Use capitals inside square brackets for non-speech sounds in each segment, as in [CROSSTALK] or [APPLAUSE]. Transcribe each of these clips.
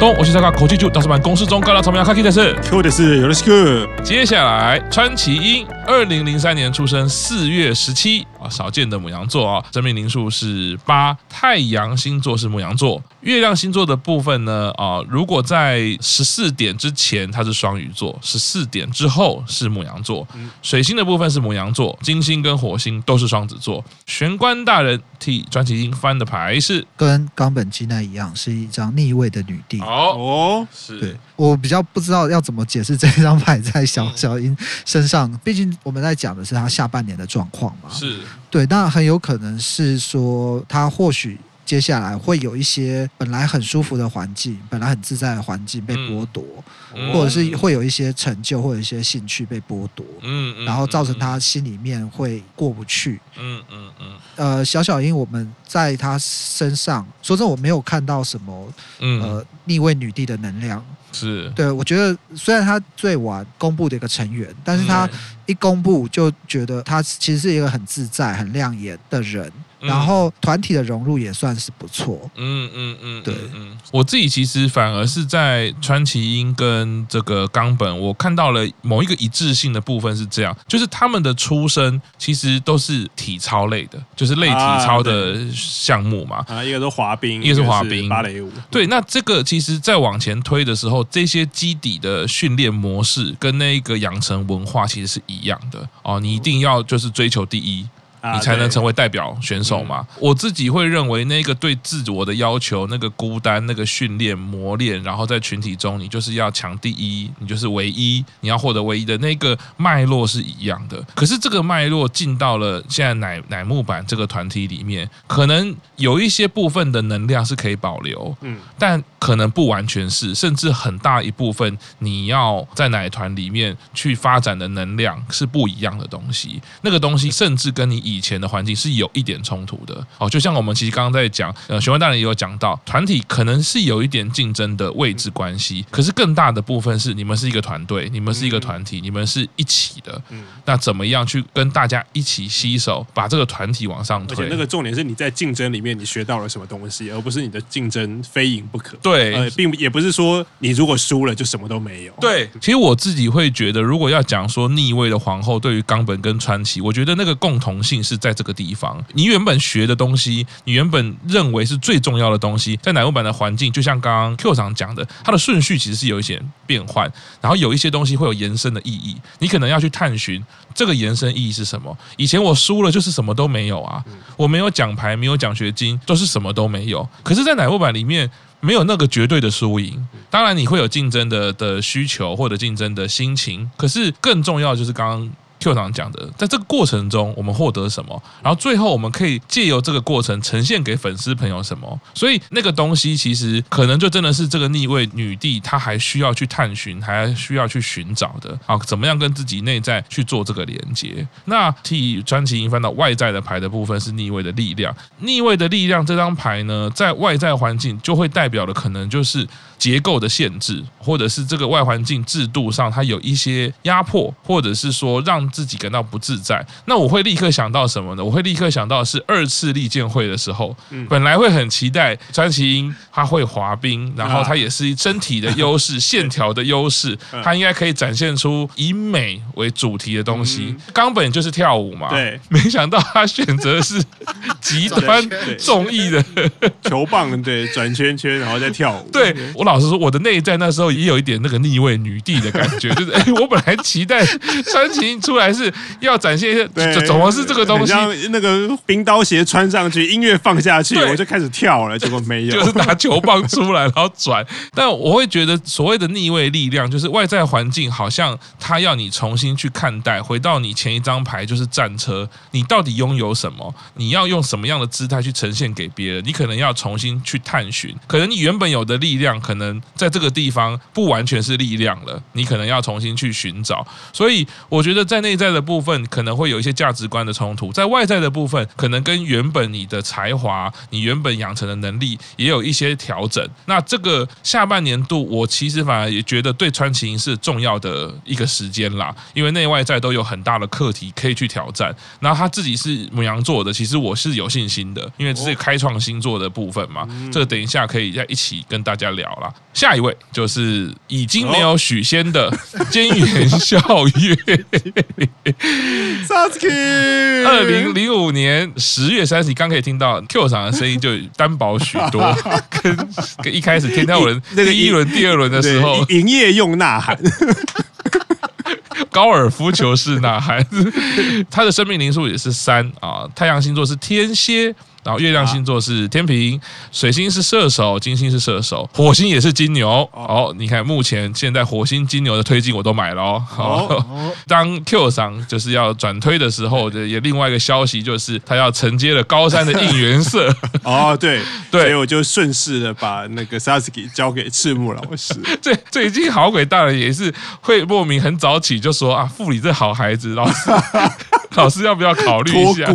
东，我是参加口气就大师版公式中高大草莓阿卡基的是，Q 的是有的是 Q。接下来川崎英，二零零三年出生，四月十七。啊，少见的母羊座啊，生命灵数是八，太阳星座是母羊座，月亮星座的部分呢啊，如果在十四点之前它是双鱼座，十四点之后是牡羊座，水星的部分是牡羊座，金星跟火星都是双子座。玄关大人替专辑英翻的牌是跟冈本姬奈一样，是一张逆位的女帝。哦，是对我比较不知道要怎么解释这张牌在小小英身上，毕竟我们在讲的是她下半年的状况嘛。是对，那很有可能是说她或许。接下来会有一些本来很舒服的环境，本来很自在的环境被剥夺，嗯、或者是会有一些成就或者一些兴趣被剥夺，嗯，嗯，然后造成他心里面会过不去，嗯嗯嗯。呃，小小英，我们在他身上，说真的，我没有看到什么，呃，逆位女帝的能量，是对。我觉得虽然他最晚公布的一个成员，但是他一公布就觉得他其实是一个很自在、很亮眼的人。然后团体的融入也算是不错，嗯嗯嗯，对，嗯，我自己其实反而是在川崎英跟这个冈本，我看到了某一个一致性的部分是这样，就是他们的出身其实都是体操类的，就是类体操的项目嘛，啊，一个是滑冰，一个是滑冰，芭蕾舞，对，那这个其实再往前推的时候，这些基底的训练模式跟那一个养成文化其实是一样的。哦，你一定要就是追求第一。你才能成为代表选手嘛？我自己会认为，那个对自我的要求，那个孤单，那个训练磨练，然后在群体中，你就是要抢第一，你就是唯一，你要获得唯一的那个脉络是一样的。可是这个脉络进到了现在乃乃木坂这个团体里面，可能有一些部分的能量是可以保留，嗯，但可能不完全是，甚至很大一部分你要在奶团里面去发展的能量是不一样的东西。那个东西甚至跟你。以前的环境是有一点冲突的哦，就像我们其实刚刚在讲，呃，玄关大人也有讲到，团体可能是有一点竞争的位置关系，可是更大的部分是你们是一个团队，你们是一个团体，你们是一起的。嗯，那怎么样去跟大家一起携手，把这个团体往上推？而且那个重点是你在竞争里面你学到了什么东西，而不是你的竞争非赢不可。对，呃，并也不是说你如果输了就什么都没有。对，其实我自己会觉得，如果要讲说逆位的皇后对于冈本跟川崎，我觉得那个共同性。是在这个地方，你原本学的东西，你原本认为是最重要的东西，在乃木板的环境，就像刚刚 Q 长讲的，它的顺序其实是有一些变换，然后有一些东西会有延伸的意义，你可能要去探寻这个延伸意义是什么。以前我输了就是什么都没有啊，我没有奖牌，没有奖学金，都是什么都没有。可是，在乃木板里面，没有那个绝对的输赢，当然你会有竞争的的需求或者竞争的心情，可是更重要的就是刚刚。Q 堂讲的，在这个过程中，我们获得什么？然后最后，我们可以借由这个过程呈现给粉丝朋友什么？所以那个东西其实可能就真的是这个逆位女帝，她还需要去探寻，还需要去寻找的。好，怎么样跟自己内在去做这个连接？那替川崎英翻到外在的牌的部分是逆位的力量。逆位的力量这张牌呢，在外在环境就会代表的可能就是结构的限制，或者是这个外环境制度上它有一些压迫，或者是说让。自己感到不自在，那我会立刻想到什么呢？我会立刻想到是二次立剑会的时候，本来会很期待川崎英他会滑冰，然后他也是身体的优势、线条的优势，[LAUGHS] 他应该可以展现出以美为主题的东西。冈本就是跳舞嘛，对，没想到他选择是 [LAUGHS] 极端综艺的 [LAUGHS] 球棒，对，转圈圈然后再跳舞。对，我老实说，我的内在那时候也有一点那个逆位女帝的感觉，就是哎，我本来期待川崎英出。还是要展现一下，怎怎么是这个东西？那个冰刀鞋穿上去，音乐放下去，我就开始跳了。结果没有，就是拿球棒出来然后转。但我会觉得，所谓的逆位力量，就是外在环境好像他要你重新去看待，回到你前一张牌就是战车，你到底拥有什么？你要用什么样的姿态去呈现给别人？你可能要重新去探寻，可能你原本有的力量，可能在这个地方不完全是力量了，你可能要重新去寻找。所以我觉得在那。内在的部分可能会有一些价值观的冲突，在外在的部分可能跟原本你的才华、你原本养成的能力也有一些调整。那这个下半年度，我其实反而也觉得对川崎是重要的一个时间啦，因为内外在都有很大的课题可以去挑战。然后他自己是母羊座的，其实我是有信心的，因为这是开创星座的部分嘛。这个等一下可以再一起跟大家聊啦。下一位就是已经没有许仙的菅原孝月。[LAUGHS] [LAUGHS] Sasuke，二零零五年十月三十，刚可以听到 Q 场的声音就单薄许多，[LAUGHS] 跟跟一开始天挑人 [LAUGHS] 第一轮、第二轮的时候，营业用呐喊，高尔夫球式呐喊，他的生命灵数也是三啊，太阳星座是天蝎。然后月亮星座是天平，水星是射手，金星是射手，火星也是金牛。哦，你看目前现在火星金牛的推进我都买了哦。哦，[LAUGHS] 当 Q 桑就是要转推的时候，也另外一个消息就是他要承接了高山的应援色。[LAUGHS] 哦，对 [LAUGHS] 对，所以我就顺势的把那个 Sasuke 交给赤木老师。最最近好鬼大人也是会莫名很早起就说啊，副理这好孩子，老师老师要不要考虑一下？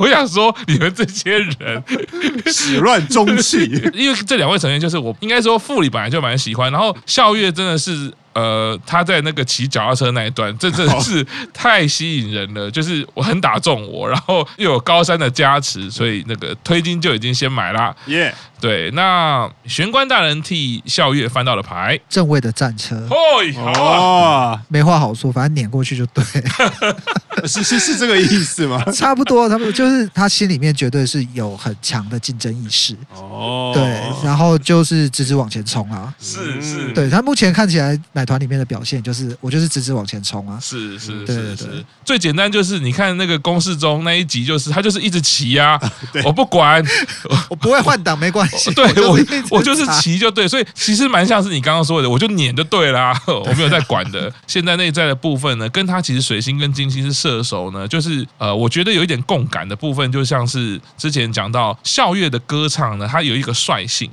我想说你们这些。人 [LAUGHS] 始乱终弃，[LAUGHS] 因为这两位成员就是我应该说傅里本来就蛮喜欢，然后笑月真的是。呃，他在那个骑脚踏车那一段，这真的是太吸引人了。就是我很打中我，然后又有高山的加持，所以那个推金就已经先买了。耶，对。那玄关大人替笑月翻到了牌，正位的战车。哦，没话好说，反正碾过去就对。[LAUGHS] 是是是这个意思吗？[LAUGHS] 差不多，差不多，就是他心里面绝对是有很强的竞争意识。哦，对，然后就是直直往前冲啊。是是，对他目前看起来。奶团里面的表现就是，我就是直直往前冲啊！是是是是，最简单就是你看那个公式中那一集，就是他就是一直骑啊，[LAUGHS] 我不管，[LAUGHS] 我不会换挡没关系，[LAUGHS] 对我我就是骑就对，所以其实蛮像是你刚刚说的，我就撵就对啦，我没有在管的。现在内在的部分呢，跟他其实水星跟金星是射手呢，就是呃，我觉得有一点共感的部分，就像是之前讲到校乐的歌唱呢，它有一个率性，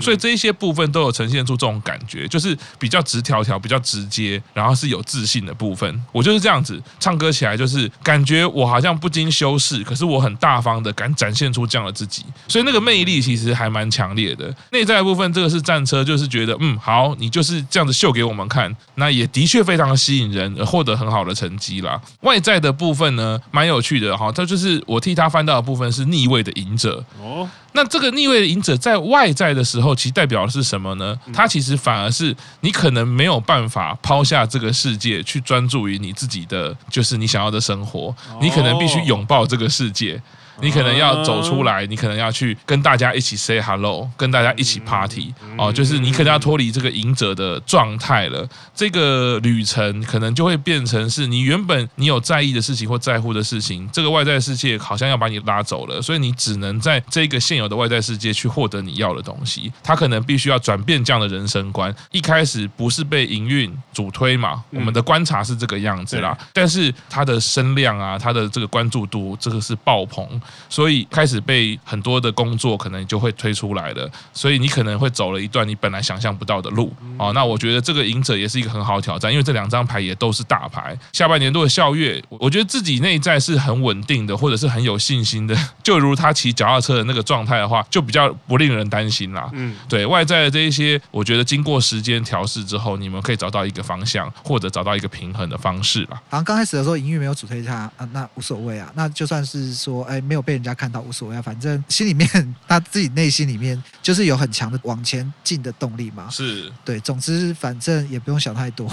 所以这一些部分都有呈现出这种感觉，就是比较直条。条比较直接，然后是有自信的部分。我就是这样子唱歌起来，就是感觉我好像不经修饰，可是我很大方的敢展现出这样的自己，所以那个魅力其实还蛮强烈的。内在的部分，这个是战车，就是觉得嗯好，你就是这样子秀给我们看，那也的确非常吸引人，获得很好的成绩啦。外在的部分呢，蛮有趣的哈，它就是我替他翻到的部分是逆位的隐者哦。那这个逆位的隐者在外在的时候，其实代表的是什么呢？它其实反而是你可能没有办法抛下这个世界，去专注于你自己的，就是你想要的生活。你可能必须拥抱这个世界。你可能要走出来，你可能要去跟大家一起 say hello，跟大家一起 party 哦，就是你可能要脱离这个赢者的状态了。这个旅程可能就会变成是你原本你有在意的事情或在乎的事情，这个外在世界好像要把你拉走了，所以你只能在这个现有的外在世界去获得你要的东西。他可能必须要转变这样的人生观，一开始不是被营运主推嘛，我们的观察是这个样子啦，但是他的声量啊，他的这个关注度，这个是爆棚。所以开始被很多的工作可能就会推出来了，所以你可能会走了一段你本来想象不到的路啊。那我觉得这个赢者也是一个很好的挑战，因为这两张牌也都是大牌。下半年度的校月，我觉得自己内在是很稳定的，或者是很有信心的。[LAUGHS] 就如他骑脚踏车的那个状态的话，就比较不令人担心啦。嗯，对外在的这一些，我觉得经过时间调试之后，你们可以找到一个方向，或者找到一个平衡的方式啦。好像刚开始的时候，营运没有主推他啊，那无所谓啊，那就算是说，哎，没有。被人家看到无所谓啊，反正心里面他自己内心里面就是有很强的往前进的动力嘛。是对，总之反正也不用想太多。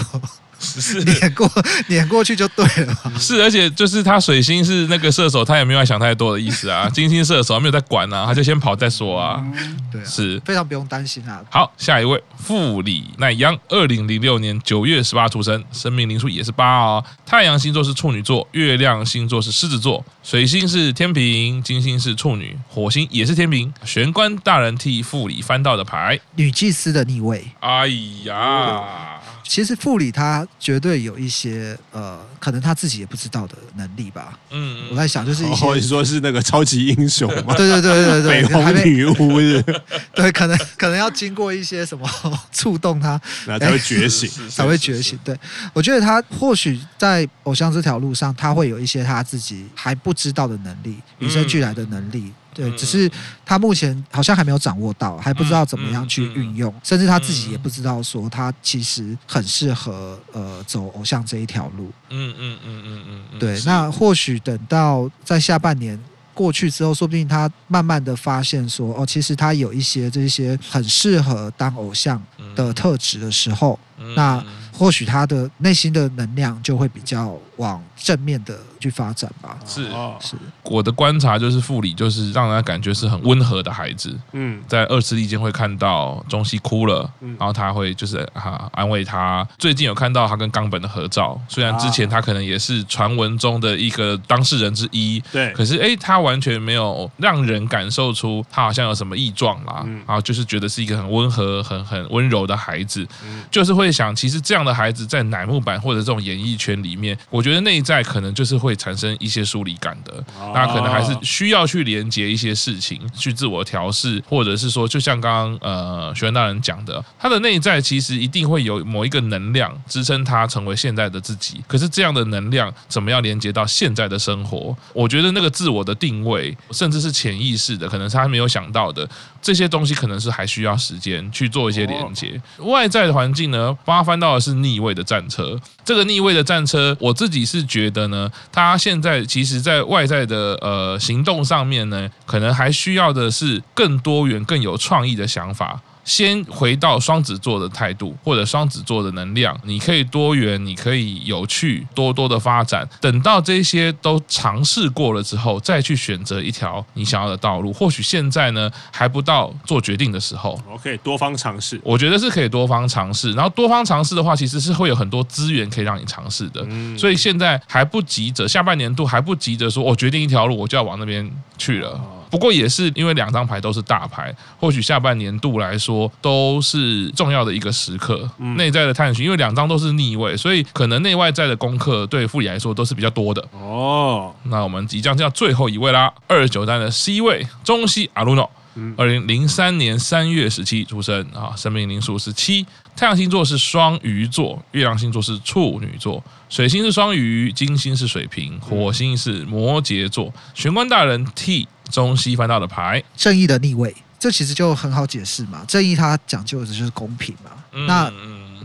是碾过 [LAUGHS] 碾过去就对了。是，而且就是他水星是那个射手，他也没有想太多的意思啊。[LAUGHS] 金星射手他没有在管啊，他就先跑再说啊。对，是非常不用担心啊。好，下一位富里奈央，二零零六年九月十八出生，生命灵数也是八哦。太阳星座是处女座，月亮星座是狮子座，水星是天平，金星是处女，火星也是天平。玄关大人替富里翻到的牌，女祭司的逆位。哎呀。其实傅里他绝对有一些呃，可能他自己也不知道的能力吧。嗯，我在想，就是一些，你说是那个超级英雄吗？[LAUGHS] 对对对对对，美红女巫是，[LAUGHS] 对，可能可能要经过一些什么 [LAUGHS] 触动他，然后才会觉醒，才会觉醒。对，我觉得他或许在偶像这条路上，他会有一些他自己还不知道的能力，与生俱来的能力。对，只是他目前好像还没有掌握到，还不知道怎么样去运用，甚至他自己也不知道说他其实很适合呃走偶像这一条路。嗯嗯嗯嗯嗯。对，那或许等到在下半年过去之后，说不定他慢慢的发现说，哦，其实他有一些这些很适合当偶像的特质的时候，那或许他的内心的能量就会比较往正面的。去发展吧，是是，我的观察就是傅里就是让人家感觉是很温和的孩子。嗯，在二次力间会看到中西哭了，然后他会就是哈安慰他。最近有看到他跟冈本的合照，虽然之前他可能也是传闻中的一个当事人之一，对，可是哎，他完全没有让人感受出他好像有什么异状啦，然后就是觉得是一个很温和、很很温柔的孩子，就是会想，其实这样的孩子在乃木坂或者这种演艺圈里面，我觉得内在可能就是会。产生一些疏离感的，那可能还是需要去连接一些事情，去自我调试，或者是说，就像刚刚呃学员大人讲的，他的内在其实一定会有某一个能量支撑他成为现在的自己。可是这样的能量怎么样连接到现在的生活？我觉得那个自我的定位，甚至是潜意识的，可能是他没有想到的这些东西，可能是还需要时间去做一些连接。外在的环境呢，帮他翻到的是逆位的战车。这个逆位的战车，我自己你是觉得呢，他现在其实在外在的呃行动上面呢，可能还需要的是更多元、更有创意的想法。先回到双子座的态度，或者双子座的能量，你可以多元，你可以有趣，多多的发展。等到这些都尝试过了之后，再去选择一条你想要的道路。或许现在呢还不到做决定的时候。OK，多方尝试，我觉得是可以多方尝试。然后多方尝试的话，其实是会有很多资源可以让你尝试的。嗯，所以现在还不急着，下半年度还不急着说，我决定一条路，我就要往那边去了。不过也是因为两张牌都是大牌，或许下半年度来说都是重要的一个时刻。内在的探寻，因为两张都是逆位，所以可能内外在的功课对傅里来说都是比较多的。哦，那我们即将叫最后一位啦，二十九单的 C 位中西阿鲁诺，二零零三年三月十七出生啊，生命灵数是七，太阳星座是双鱼座，月亮星座是处女座，水星是双鱼，金星是水瓶，火星是摩羯座。玄关大人 T。中西翻到的牌，正义的逆位，这其实就很好解释嘛。正义它讲究的就是公平嘛。嗯、那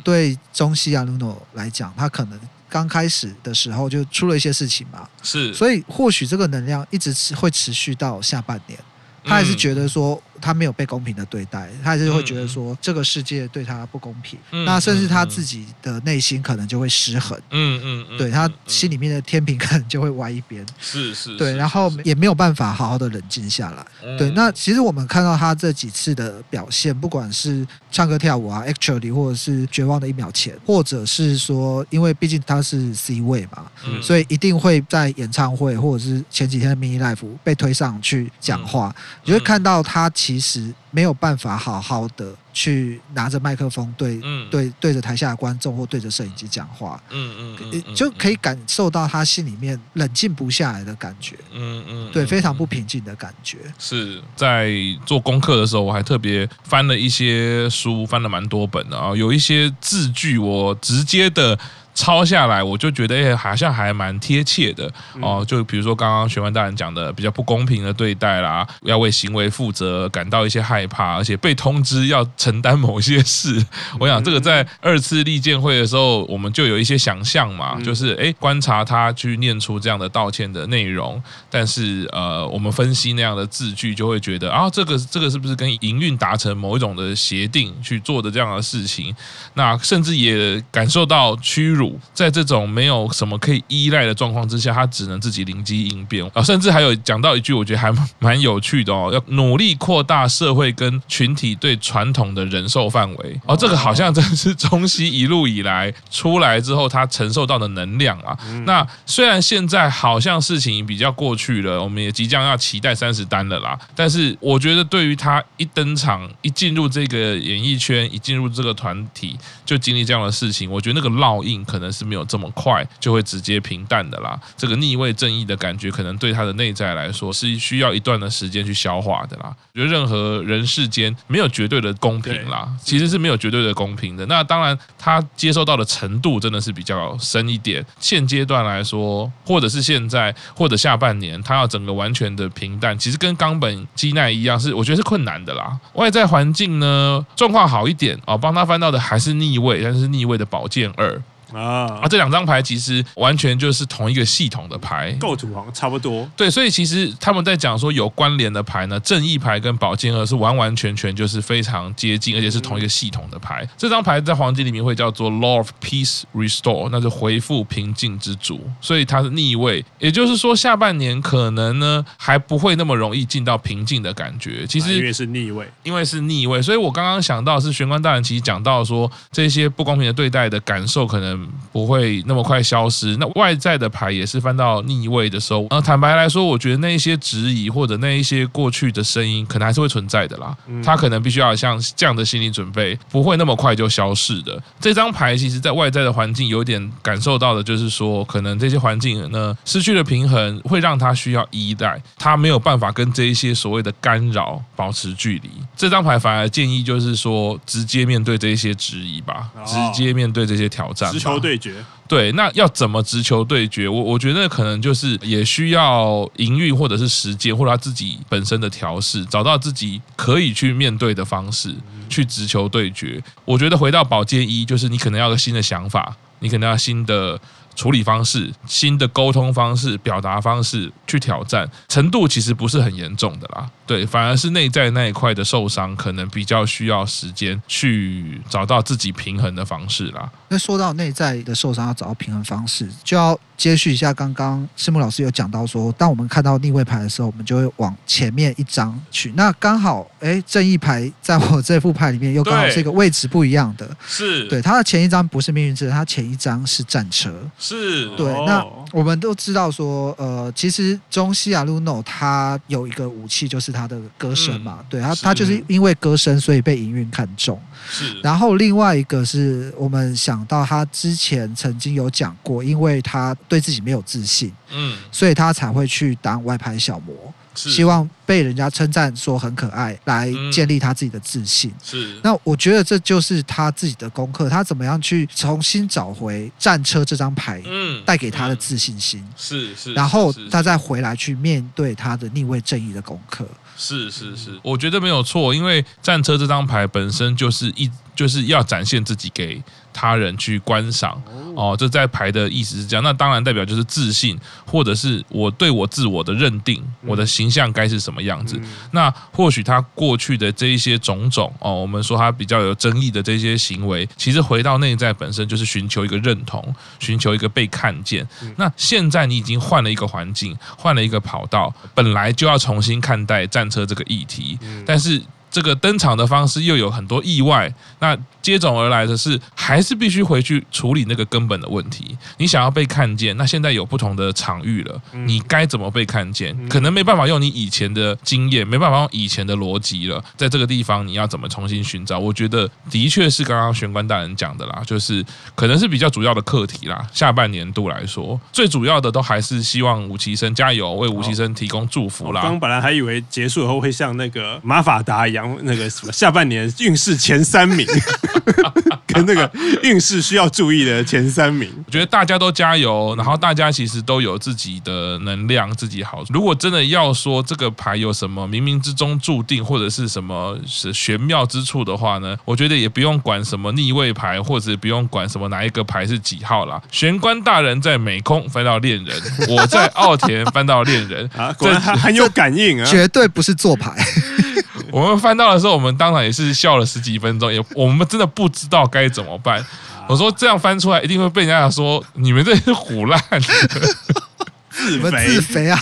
对中西阿努诺来讲，他可能刚开始的时候就出了一些事情嘛。是，所以或许这个能量一直持会持续到下半年。他还是觉得说。他没有被公平的对待，他还是会觉得说这个世界对他不公平。嗯、那甚至他自己的内心可能就会失衡。嗯嗯，嗯对他心里面的天平可能就会歪一边。是是。对，然后也没有办法好好的冷静下来。嗯、对，那其实我们看到他这几次的表现，不管是唱歌跳舞啊，actually，或者是绝望的一秒前，或者是说，因为毕竟他是 C 位嘛，嗯、所以一定会在演唱会或者是前几天的 mini life 被推上去讲话，嗯、你会看到他其。其实没有办法好好的去拿着麦克风对、嗯、对对着台下的观众或对着摄影机讲话，嗯嗯，就可以感受到他心里面冷静不下来的感觉，嗯嗯，嗯对，非常不平静的感觉。是在做功课的时候，我还特别翻了一些书，翻了蛮多本的啊，有一些字句我直接的。抄下来，我就觉得哎，好像还蛮贴切的哦。就比如说刚刚玄幻大人讲的比较不公平的对待啦，要为行为负责，感到一些害怕，而且被通知要承担某些事。[LAUGHS] 我想这个在二次利剑会的时候，我们就有一些想象嘛，就是哎，观察他去念出这样的道歉的内容，但是呃，我们分析那样的字句，就会觉得啊，这个这个是不是跟营运达成某一种的协定去做的这样的事情？那甚至也感受到屈辱。辱，在这种没有什么可以依赖的状况之下，他只能自己灵机应变啊，甚至还有讲到一句，我觉得还蛮有趣的哦，要努力扩大社会跟群体对传统的忍受范围哦，这个好像真的是中西一路以来出来之后他承受到的能量啊。那虽然现在好像事情比较过去了，我们也即将要期待三十单了啦，但是我觉得对于他一登场，一进入这个演艺圈，一进入这个团体，就经历这样的事情，我觉得那个烙印可能是没有这么快就会直接平淡的啦。这个逆位正义的感觉，可能对他的内在来说是需要一段的时间去消化的啦。我觉得任何人世间没有绝对的公平啦，其实是没有绝对的公平的。那当然，他接受到的程度真的是比较深一点。现阶段来说，或者是现在，或者下半年，他要整个完全的平淡，其实跟冈本基奈一样，是我觉得是困难的啦。外在环境呢，状况好一点啊，帮他翻到的还是逆位，但是逆位的宝剑二。啊啊！这两张牌其实完全就是同一个系统的牌，构图好像差不多。对，所以其实他们在讲说有关联的牌呢，正义牌跟宝剑二是完完全全就是非常接近，而且是同一个系统的牌。这张牌在黄金里面会叫做 Lord of Peace Restore，那就回复平静之主，所以它是逆位，也就是说下半年可能呢还不会那么容易进到平静的感觉。其实因为是逆位，因为是逆位，所以我刚刚想到是玄关大人其实讲到说这些不公平的对待的感受可能。不会那么快消失。那外在的牌也是翻到逆位的时候，呃，坦白来说，我觉得那一些质疑或者那一些过去的声音，可能还是会存在的啦。他可能必须要像这样的心理准备，不会那么快就消失的。这张牌其实在外在的环境有点感受到的，就是说，可能这些环境呢失去了平衡，会让他需要依赖，他没有办法跟这一些所谓的干扰保持距离。这张牌反而建议就是说，直接面对这一些质疑吧，直接面对这些挑战，直球对决。对，那要怎么直球对决？我我觉得可能就是也需要营运，或者是时间，或者他自己本身的调试，找到自己可以去面对的方式，去直球对决。我觉得回到保健一，就是你可能要个新的想法，你可能要新的。处理方式、新的沟通方式、表达方式去挑战程度，其实不是很严重的啦。对，反而是内在那一块的受伤，可能比较需要时间去找到自己平衡的方式啦。那说到内在的受伤，要找到平衡方式，就要。接续一下，刚刚师母老师有讲到说，当我们看到逆位牌的时候，我们就会往前面一张去。那刚好，哎，正义牌在我这副牌里面又刚好是一个位置不一样的。是对，它的前一张不是命运之刃，它前一张是战车。是对。那我们都知道说，呃，其实中西亚鲁诺他有一个武器，就是他的歌声嘛。嗯、对他，他就是因为歌声，所以被营运看中。是。然后另外一个是我们想到他之前曾经有讲过，因为他。对自己没有自信，嗯，所以他才会去当外牌小模，希望被人家称赞说很可爱，来建立他自己的自信。是，那我觉得这就是他自己的功课，他怎么样去重新找回战车这张牌，嗯，带给他的自信心。是是，然后他再回来去面对他的逆位正义的功课。是是是，我觉得没有错，因为战车这张牌本身就是一就是要展现自己给。他人去观赏哦，这在牌的意思是这样。那当然代表就是自信，或者是我对我自我的认定，我的形象该是什么样子。那或许他过去的这一些种种哦，我们说他比较有争议的这些行为，其实回到内在本身就是寻求一个认同，寻求一个被看见。那现在你已经换了一个环境，换了一个跑道，本来就要重新看待战车这个议题，但是。这个登场的方式又有很多意外，那接踵而来的是，还是必须回去处理那个根本的问题。你想要被看见，那现在有不同的场域了，你该怎么被看见？可能没办法用你以前的经验，没办法用以前的逻辑了。在这个地方，你要怎么重新寻找？我觉得的确是刚刚玄关大人讲的啦，就是可能是比较主要的课题啦。下半年度来说，最主要的都还是希望吴奇生加油，为吴奇生提供祝福啦。刚本来还以为结束以后会像那个马法达一样。那个什么，下半年运势前三名，[LAUGHS] 跟那个运势需要注意的前三名，我觉得大家都加油，然后大家其实都有自己的能量，自己好。如果真的要说这个牌有什么冥冥之中注定，或者是什么是玄妙之处的话呢？我觉得也不用管什么逆位牌，或者不用管什么哪一个牌是几号啦。玄关大人在美空翻到恋人，[LAUGHS] 我在奥田翻到恋人啊，果然很很有感应啊，绝对不是做牌。我们翻到的时候，我们当场也是笑了十几分钟，也我们真的不知道该怎么办。我说这样翻出来一定会被人家说你们这是唬烂，[LAUGHS] 自肥啊！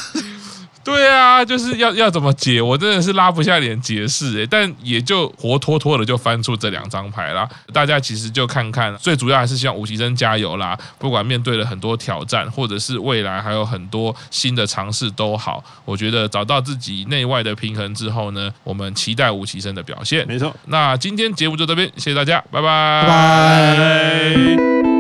对啊，就是要要怎么解，我真的是拉不下脸解释哎，但也就活脱脱的就翻出这两张牌啦。大家其实就看看，最主要还是希望五期生加油啦！不管面对了很多挑战，或者是未来还有很多新的尝试都好，我觉得找到自己内外的平衡之后呢，我们期待吴奇生的表现。没错，那今天节目就这边，谢谢大家，拜拜。拜拜。